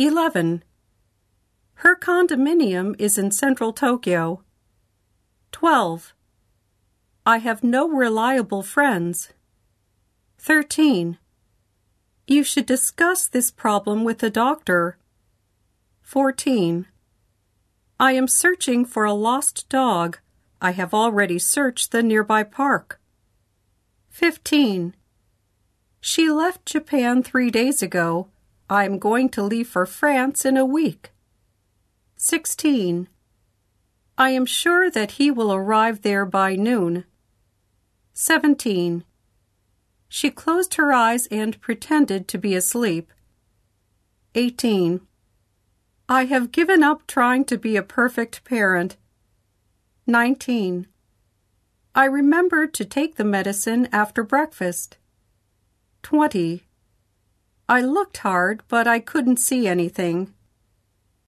11. Her condominium is in central Tokyo. 12. I have no reliable friends. 13. You should discuss this problem with a doctor. 14. I am searching for a lost dog. I have already searched the nearby park. 15. She left Japan three days ago. I am going to leave for France in a week. 16. I am sure that he will arrive there by noon. 17. She closed her eyes and pretended to be asleep. 18. I have given up trying to be a perfect parent. 19. I remembered to take the medicine after breakfast. 20. I looked hard, but I couldn't see anything.